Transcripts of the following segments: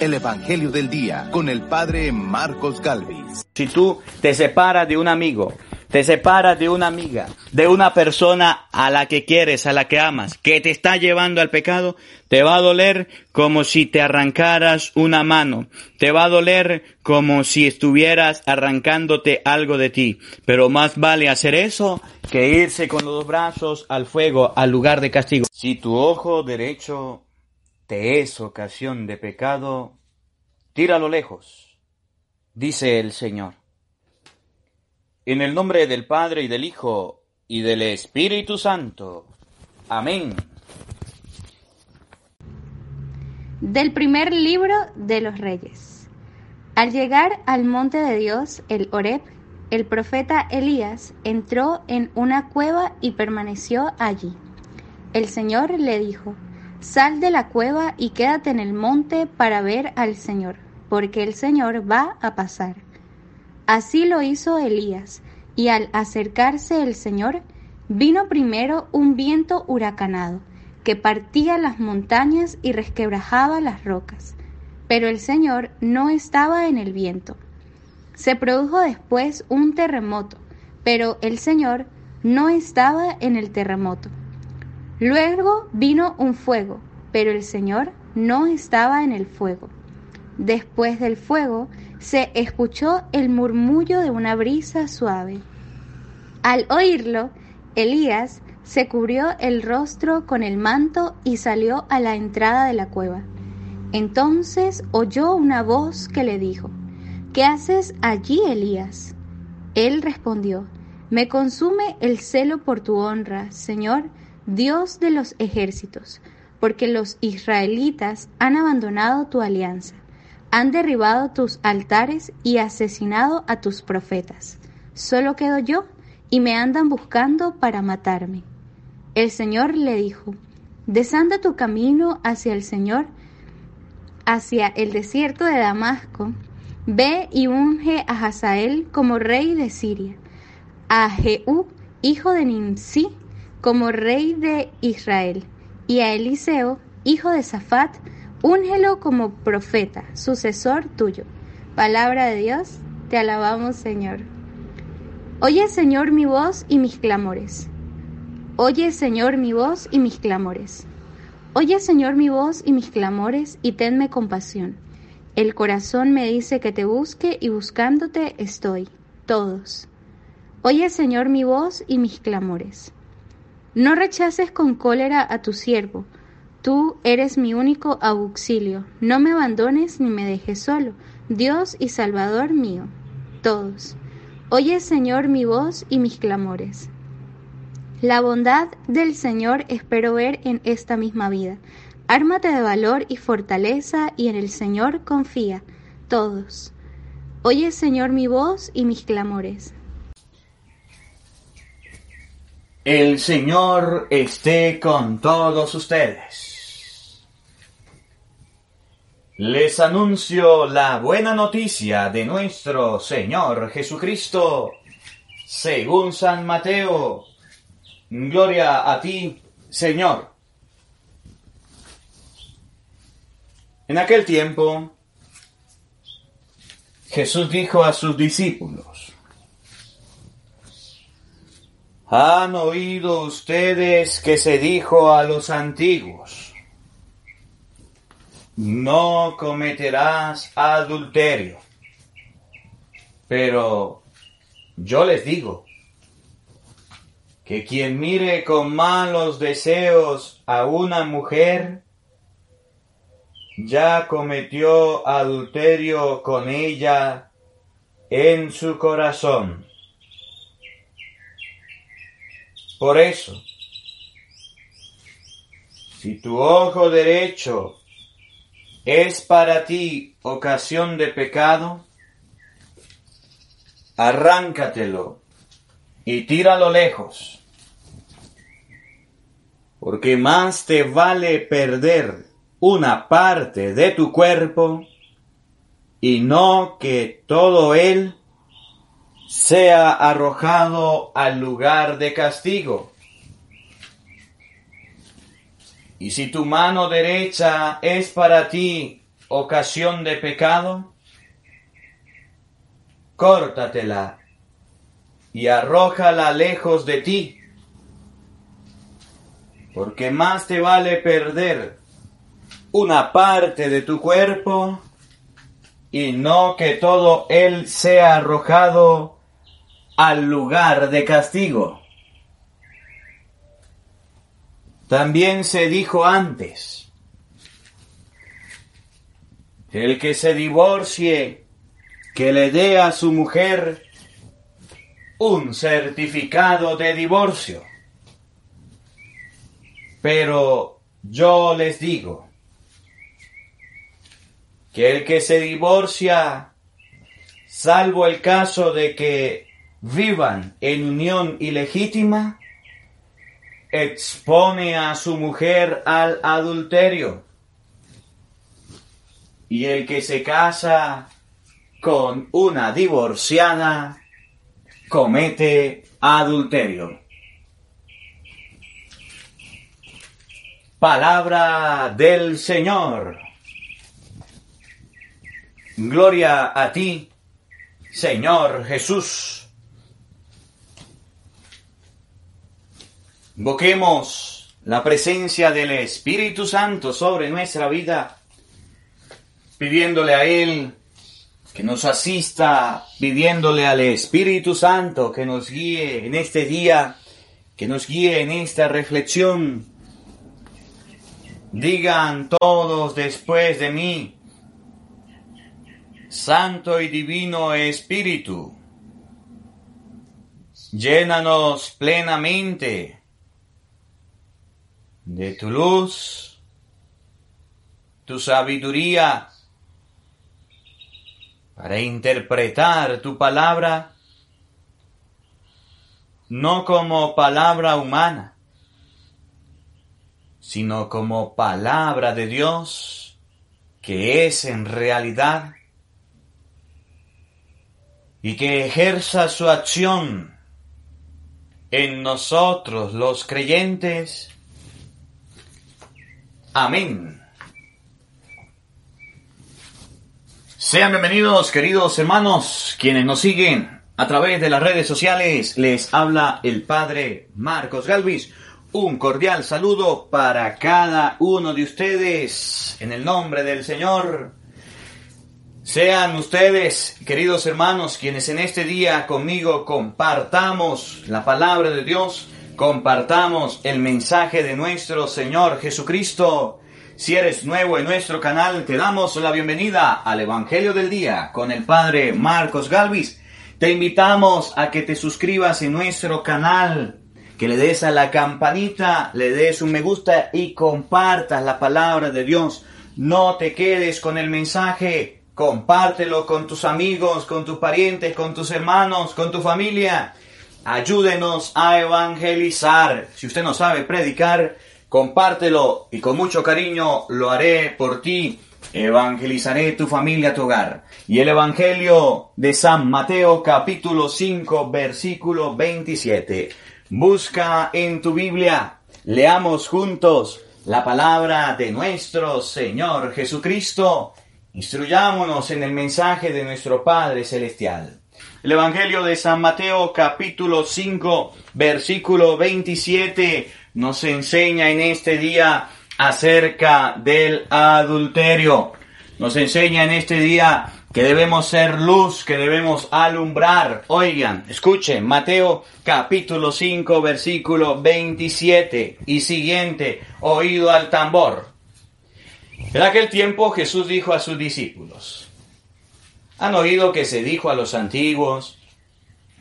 El Evangelio del Día con el Padre Marcos Galvis. Si tú te separas de un amigo, te separas de una amiga, de una persona a la que quieres, a la que amas, que te está llevando al pecado, te va a doler como si te arrancaras una mano, te va a doler como si estuvieras arrancándote algo de ti, pero más vale hacer eso que irse con los brazos al fuego, al lugar de castigo. Si tu ojo derecho te es ocasión de pecado, tíralo lejos, dice el Señor. En el nombre del Padre y del Hijo y del Espíritu Santo. Amén. Del primer libro de los Reyes. Al llegar al monte de Dios, el Horeb, el profeta Elías entró en una cueva y permaneció allí. El Señor le dijo, Sal de la cueva y quédate en el monte para ver al Señor, porque el Señor va a pasar. Así lo hizo Elías, y al acercarse el Señor, vino primero un viento huracanado, que partía las montañas y resquebrajaba las rocas. Pero el Señor no estaba en el viento. Se produjo después un terremoto, pero el Señor no estaba en el terremoto. Luego vino un fuego, pero el Señor no estaba en el fuego. Después del fuego se escuchó el murmullo de una brisa suave. Al oírlo, Elías se cubrió el rostro con el manto y salió a la entrada de la cueva. Entonces oyó una voz que le dijo, ¿Qué haces allí, Elías? Él respondió, Me consume el celo por tu honra, Señor, Dios de los ejércitos, porque los israelitas han abandonado tu alianza, han derribado tus altares y asesinado a tus profetas. Solo quedo yo y me andan buscando para matarme. El Señor le dijo, Desanda tu camino hacia el Señor, hacia el desierto de Damasco, ve y unge a Hazael como rey de Siria, a Jehú, hijo de Nimsi, como rey de Israel, y a Eliseo, hijo de Safat, úngelo como profeta, sucesor tuyo. Palabra de Dios, te alabamos Señor. Oye Señor mi voz y mis clamores. Oye Señor mi voz y mis clamores. Oye Señor mi voz y mis clamores y tenme compasión. El corazón me dice que te busque y buscándote estoy, todos. Oye Señor mi voz y mis clamores. No rechaces con cólera a tu siervo. Tú eres mi único auxilio. No me abandones ni me dejes solo, Dios y Salvador mío. Todos. Oye, Señor, mi voz y mis clamores. La bondad del Señor espero ver en esta misma vida. Ármate de valor y fortaleza y en el Señor confía. Todos. Oye, Señor, mi voz y mis clamores. El Señor esté con todos ustedes. Les anuncio la buena noticia de nuestro Señor Jesucristo, según San Mateo. Gloria a ti, Señor. En aquel tiempo, Jesús dijo a sus discípulos, Han oído ustedes que se dijo a los antiguos, no cometerás adulterio. Pero yo les digo que quien mire con malos deseos a una mujer, ya cometió adulterio con ella en su corazón. Por eso, si tu ojo derecho es para ti ocasión de pecado, arráncatelo y tíralo lejos, porque más te vale perder una parte de tu cuerpo y no que todo él sea arrojado al lugar de castigo. Y si tu mano derecha es para ti ocasión de pecado, córtatela y arrójala lejos de ti, porque más te vale perder una parte de tu cuerpo y no que todo él sea arrojado al lugar de castigo. También se dijo antes, el que se divorcie, que le dé a su mujer un certificado de divorcio. Pero yo les digo que el que se divorcia, salvo el caso de que vivan en unión ilegítima, expone a su mujer al adulterio. Y el que se casa con una divorciada comete adulterio. Palabra del Señor. Gloria a ti, Señor Jesús. Invoquemos la presencia del Espíritu Santo sobre nuestra vida, pidiéndole a Él que nos asista, pidiéndole al Espíritu Santo que nos guíe en este día, que nos guíe en esta reflexión. Digan todos después de mí, Santo y Divino Espíritu, llénanos plenamente de tu luz, tu sabiduría, para interpretar tu palabra no como palabra humana, sino como palabra de Dios que es en realidad y que ejerza su acción en nosotros los creyentes Amén. Sean bienvenidos, queridos hermanos, quienes nos siguen a través de las redes sociales. Les habla el Padre Marcos Galvis. Un cordial saludo para cada uno de ustedes en el nombre del Señor. Sean ustedes, queridos hermanos, quienes en este día conmigo compartamos la palabra de Dios compartamos el mensaje de nuestro Señor Jesucristo. Si eres nuevo en nuestro canal, te damos la bienvenida al Evangelio del Día con el Padre Marcos Galvis. Te invitamos a que te suscribas en nuestro canal, que le des a la campanita, le des un me gusta y compartas la palabra de Dios. No te quedes con el mensaje, compártelo con tus amigos, con tus parientes, con tus hermanos, con tu familia ayúdenos a evangelizar. Si usted no sabe predicar, compártelo y con mucho cariño lo haré por ti. Evangelizaré tu familia, tu hogar. Y el Evangelio de San Mateo capítulo 5 versículo 27. Busca en tu Biblia, leamos juntos la palabra de nuestro Señor Jesucristo. Instruyámonos en el mensaje de nuestro Padre Celestial. El Evangelio de San Mateo capítulo 5 versículo 27 nos enseña en este día acerca del adulterio. Nos enseña en este día que debemos ser luz, que debemos alumbrar. Oigan, escuchen, Mateo capítulo 5 versículo 27 y siguiente, oído al tambor. En aquel tiempo Jesús dijo a sus discípulos, han oído que se dijo a los antiguos,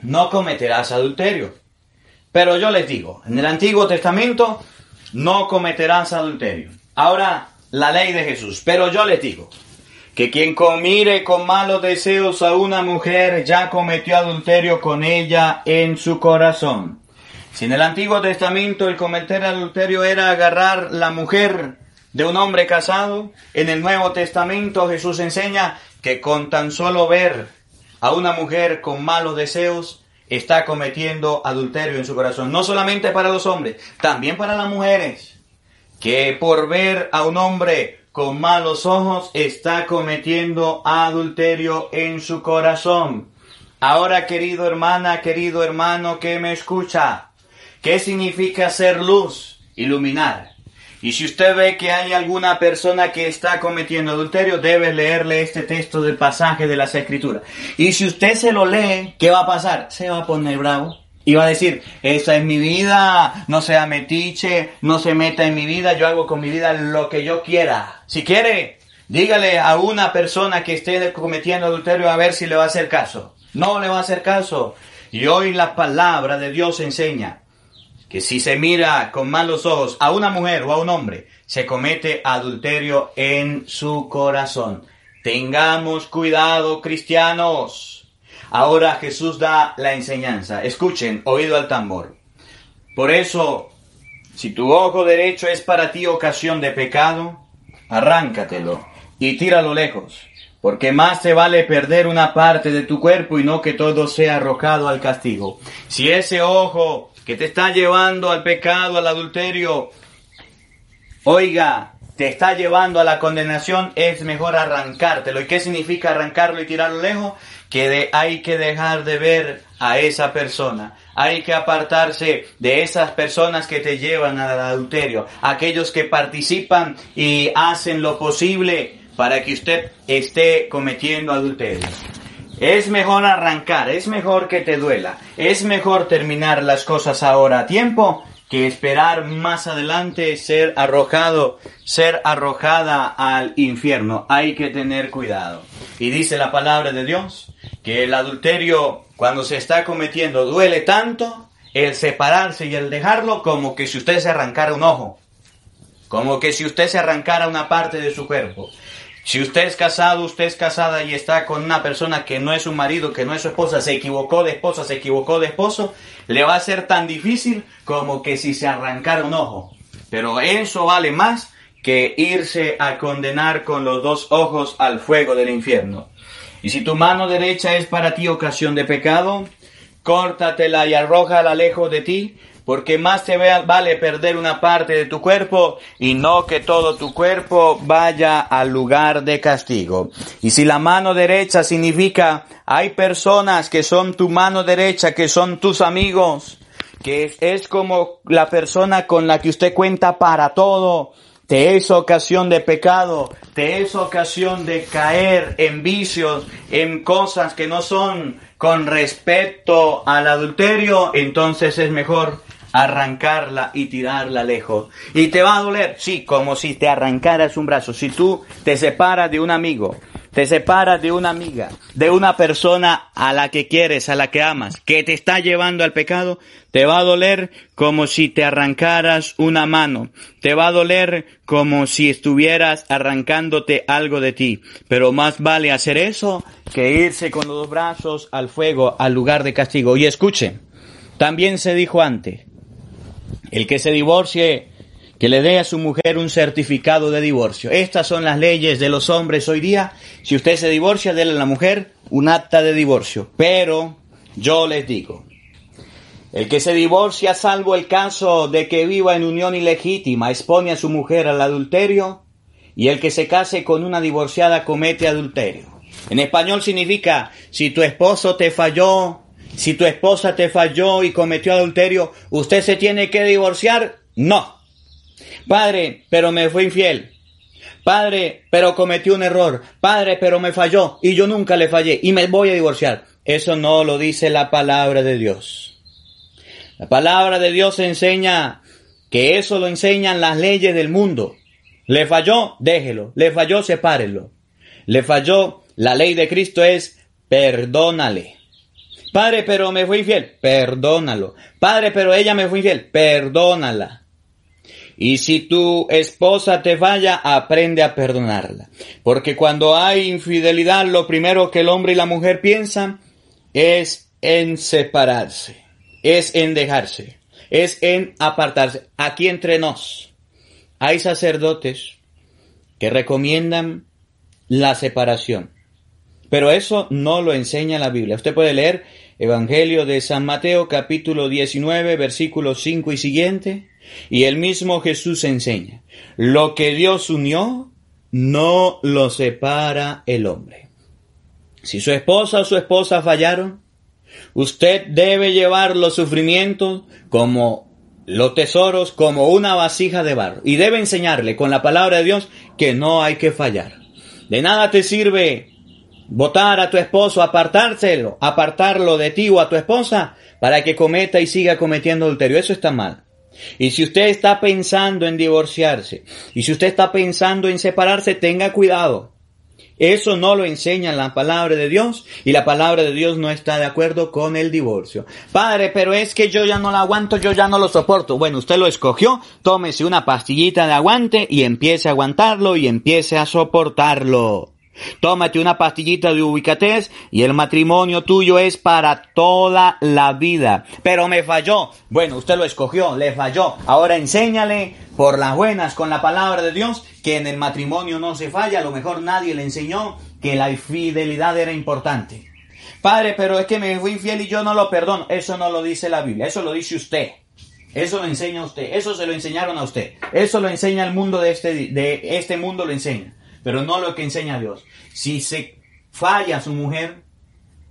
no cometerás adulterio. Pero yo les digo, en el Antiguo Testamento no cometerás adulterio. Ahora, la ley de Jesús. Pero yo les digo que quien comire con malos deseos a una mujer ya cometió adulterio con ella en su corazón. Si en el Antiguo Testamento el cometer adulterio era agarrar la mujer de un hombre casado, en el Nuevo Testamento Jesús enseña que con tan solo ver a una mujer con malos deseos, está cometiendo adulterio en su corazón. No solamente para los hombres, también para las mujeres, que por ver a un hombre con malos ojos está cometiendo adulterio en su corazón. Ahora, querido hermana, querido hermano que me escucha, ¿qué significa ser luz? Iluminar. Y si usted ve que hay alguna persona que está cometiendo adulterio, debe leerle este texto del pasaje de las Escrituras. Y si usted se lo lee, ¿qué va a pasar? Se va a poner bravo. Y va a decir, esa es mi vida, no sea metiche, no se meta en mi vida, yo hago con mi vida lo que yo quiera. Si quiere, dígale a una persona que esté cometiendo adulterio a ver si le va a hacer caso. No le va a hacer caso. Y hoy la palabra de Dios enseña si se mira con malos ojos a una mujer o a un hombre, se comete adulterio en su corazón. Tengamos cuidado, cristianos. Ahora Jesús da la enseñanza. Escuchen, oído al tambor. Por eso, si tu ojo derecho es para ti ocasión de pecado, arráncatelo y tíralo lejos, porque más te vale perder una parte de tu cuerpo y no que todo sea arrojado al castigo. Si ese ojo que te está llevando al pecado, al adulterio, oiga, te está llevando a la condenación, es mejor arrancártelo. ¿Y qué significa arrancarlo y tirarlo lejos? Que hay que dejar de ver a esa persona. Hay que apartarse de esas personas que te llevan al adulterio. Aquellos que participan y hacen lo posible para que usted esté cometiendo adulterio. Es mejor arrancar, es mejor que te duela, es mejor terminar las cosas ahora a tiempo que esperar más adelante ser arrojado, ser arrojada al infierno. Hay que tener cuidado. Y dice la palabra de Dios que el adulterio cuando se está cometiendo duele tanto el separarse y el dejarlo como que si usted se arrancara un ojo, como que si usted se arrancara una parte de su cuerpo. Si usted es casado, usted es casada y está con una persona que no es su marido, que no es su esposa, se equivocó de esposa, se equivocó de esposo, le va a ser tan difícil como que si se arrancara un ojo. Pero eso vale más que irse a condenar con los dos ojos al fuego del infierno. Y si tu mano derecha es para ti ocasión de pecado, córtatela y arrójala lejos de ti, porque más te vale perder una parte de tu cuerpo y no que todo tu cuerpo vaya al lugar de castigo. Y si la mano derecha significa, hay personas que son tu mano derecha, que son tus amigos, que es como la persona con la que usted cuenta para todo, te es ocasión de pecado, te es ocasión de caer en vicios, en cosas que no son con respecto al adulterio, entonces es mejor arrancarla y tirarla lejos. ¿Y te va a doler? Sí, como si te arrancaras un brazo. Si tú te separas de un amigo, te separas de una amiga, de una persona a la que quieres, a la que amas, que te está llevando al pecado, te va a doler como si te arrancaras una mano, te va a doler como si estuvieras arrancándote algo de ti, pero más vale hacer eso que irse con los brazos al fuego, al lugar de castigo. Y escuche, también se dijo antes, el que se divorcie, que le dé a su mujer un certificado de divorcio. Estas son las leyes de los hombres hoy día. Si usted se divorcia, déle a la mujer un acta de divorcio. Pero yo les digo, el que se divorcia, salvo el caso de que viva en unión ilegítima, expone a su mujer al adulterio, y el que se case con una divorciada comete adulterio. En español significa, si tu esposo te falló, si tu esposa te falló y cometió adulterio, ¿usted se tiene que divorciar? No. Padre, pero me fue infiel. Padre, pero cometí un error. Padre, pero me falló y yo nunca le fallé y me voy a divorciar. Eso no lo dice la palabra de Dios. La palabra de Dios enseña que eso lo enseñan las leyes del mundo. Le falló, déjelo. Le falló, sepárelo. Le falló, la ley de Cristo es perdónale. Padre, pero me fue infiel, perdónalo. Padre, pero ella me fue infiel, perdónala. Y si tu esposa te falla, aprende a perdonarla. Porque cuando hay infidelidad, lo primero que el hombre y la mujer piensan es en separarse, es en dejarse, es en apartarse. Aquí entre nos hay sacerdotes que recomiendan la separación. Pero eso no lo enseña la Biblia. Usted puede leer Evangelio de San Mateo capítulo 19 versículos 5 y siguiente. Y el mismo Jesús enseña, lo que Dios unió, no lo separa el hombre. Si su esposa o su esposa fallaron, usted debe llevar los sufrimientos como los tesoros, como una vasija de barro. Y debe enseñarle con la palabra de Dios que no hay que fallar. De nada te sirve votar a tu esposo, apartárselo, apartarlo de ti o a tu esposa para que cometa y siga cometiendo adulterio. Eso está mal. Y si usted está pensando en divorciarse, y si usted está pensando en separarse, tenga cuidado. Eso no lo enseña la palabra de Dios y la palabra de Dios no está de acuerdo con el divorcio. Padre, pero es que yo ya no lo aguanto, yo ya no lo soporto. Bueno, usted lo escogió, tómese una pastillita de aguante y empiece a aguantarlo y empiece a soportarlo. Tómate una pastillita de ubicatés y el matrimonio tuyo es para toda la vida. Pero me falló. Bueno, usted lo escogió, le falló. Ahora enséñale por las buenas con la palabra de Dios que en el matrimonio no se falla. A lo mejor nadie le enseñó que la fidelidad era importante. Padre, pero es que me fui infiel y yo no lo perdono. Eso no lo dice la Biblia, eso lo dice usted. Eso lo enseña usted, eso se lo enseñaron a usted. Eso lo enseña el mundo de este, de este mundo, lo enseña pero no lo que enseña Dios. Si se falla su mujer,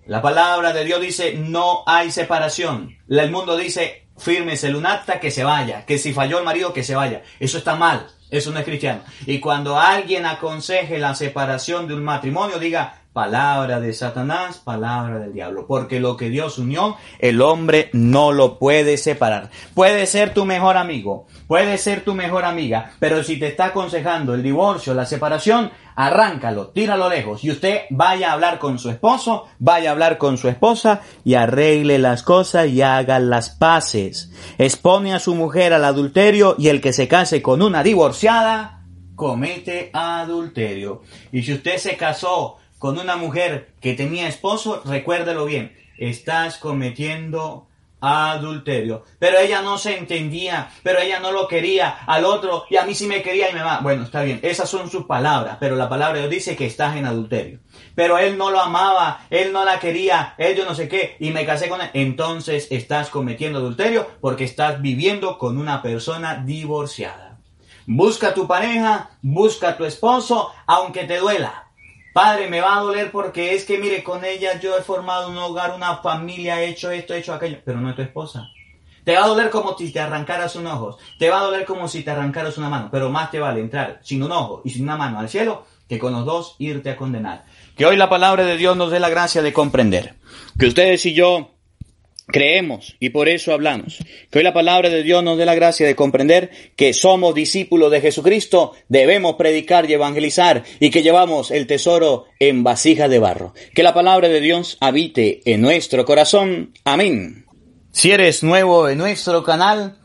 la palabra de Dios dice no hay separación. El mundo dice fírmese el acta que se vaya, que si falló el marido que se vaya. Eso está mal, eso no es cristiano. Y cuando alguien aconseje la separación de un matrimonio, diga palabra de Satanás, palabra del diablo, porque lo que Dios unió, el hombre no lo puede separar. Puede ser tu mejor amigo, puede ser tu mejor amiga, pero si te está aconsejando el divorcio, la separación, arráncalo, tíralo lejos y usted vaya a hablar con su esposo, vaya a hablar con su esposa y arregle las cosas y haga las paces. Expone a su mujer al adulterio y el que se case con una divorciada comete adulterio. Y si usted se casó con una mujer que tenía esposo, recuérdelo bien, estás cometiendo adulterio. Pero ella no se entendía, pero ella no lo quería al otro y a mí sí me quería y me va. Bueno, está bien, esas son sus palabras, pero la palabra de Dios dice que estás en adulterio. Pero él no lo amaba, él no la quería, él yo no sé qué y me casé con él. Entonces estás cometiendo adulterio porque estás viviendo con una persona divorciada. Busca tu pareja, busca tu esposo, aunque te duela. Padre, me va a doler porque es que, mire, con ella yo he formado un hogar, una familia, he hecho esto, he hecho aquello, pero no es tu esposa. Te va a doler como si te arrancaras un ojo, te va a doler como si te arrancaras una mano, pero más te vale entrar sin un ojo y sin una mano al cielo que con los dos irte a condenar. Que hoy la palabra de Dios nos dé la gracia de comprender. Que ustedes y yo Creemos y por eso hablamos. Que hoy la palabra de Dios nos dé la gracia de comprender que somos discípulos de Jesucristo, debemos predicar y evangelizar y que llevamos el tesoro en vasija de barro. Que la palabra de Dios habite en nuestro corazón. Amén. Si eres nuevo en nuestro canal,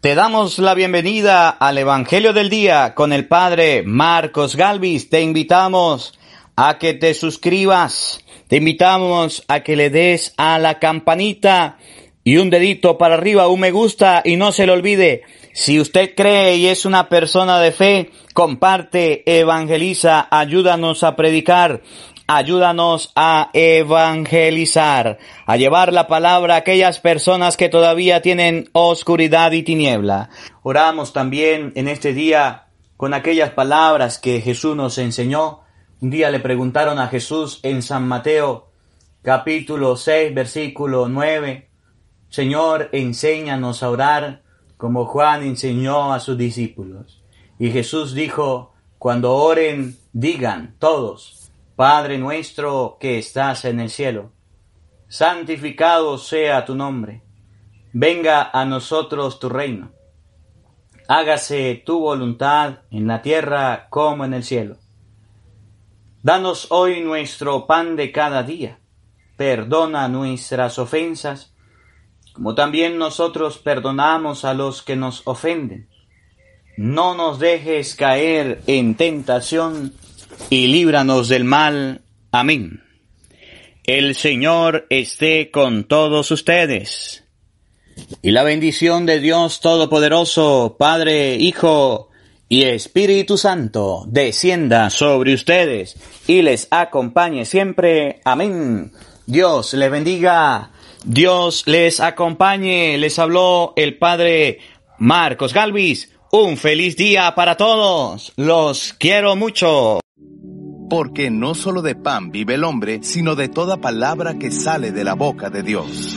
te damos la bienvenida al Evangelio del Día con el Padre Marcos Galvis. Te invitamos a que te suscribas te invitamos a que le des a la campanita y un dedito para arriba, un me gusta y no se le olvide. Si usted cree y es una persona de fe, comparte, evangeliza, ayúdanos a predicar, ayúdanos a evangelizar, a llevar la palabra a aquellas personas que todavía tienen oscuridad y tiniebla. Oramos también en este día con aquellas palabras que Jesús nos enseñó un día le preguntaron a Jesús en San Mateo capítulo 6 versículo 9, Señor, enséñanos a orar como Juan enseñó a sus discípulos. Y Jesús dijo, cuando oren, digan todos, Padre nuestro que estás en el cielo, santificado sea tu nombre, venga a nosotros tu reino, hágase tu voluntad en la tierra como en el cielo. Danos hoy nuestro pan de cada día. Perdona nuestras ofensas, como también nosotros perdonamos a los que nos ofenden. no nos dejes caer en tentación y líbranos del mal. Amén. El Señor esté con todos ustedes. Y la bendición de Dios Todopoderoso, Padre, Hijo y Espíritu Santo, descienda sobre ustedes y les acompañe siempre. Amén. Dios les bendiga. Dios les acompañe. Les habló el Padre Marcos Galvis. Un feliz día para todos. Los quiero mucho. Porque no solo de pan vive el hombre, sino de toda palabra que sale de la boca de Dios.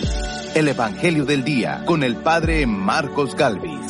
El Evangelio del Día con el Padre Marcos Galvis.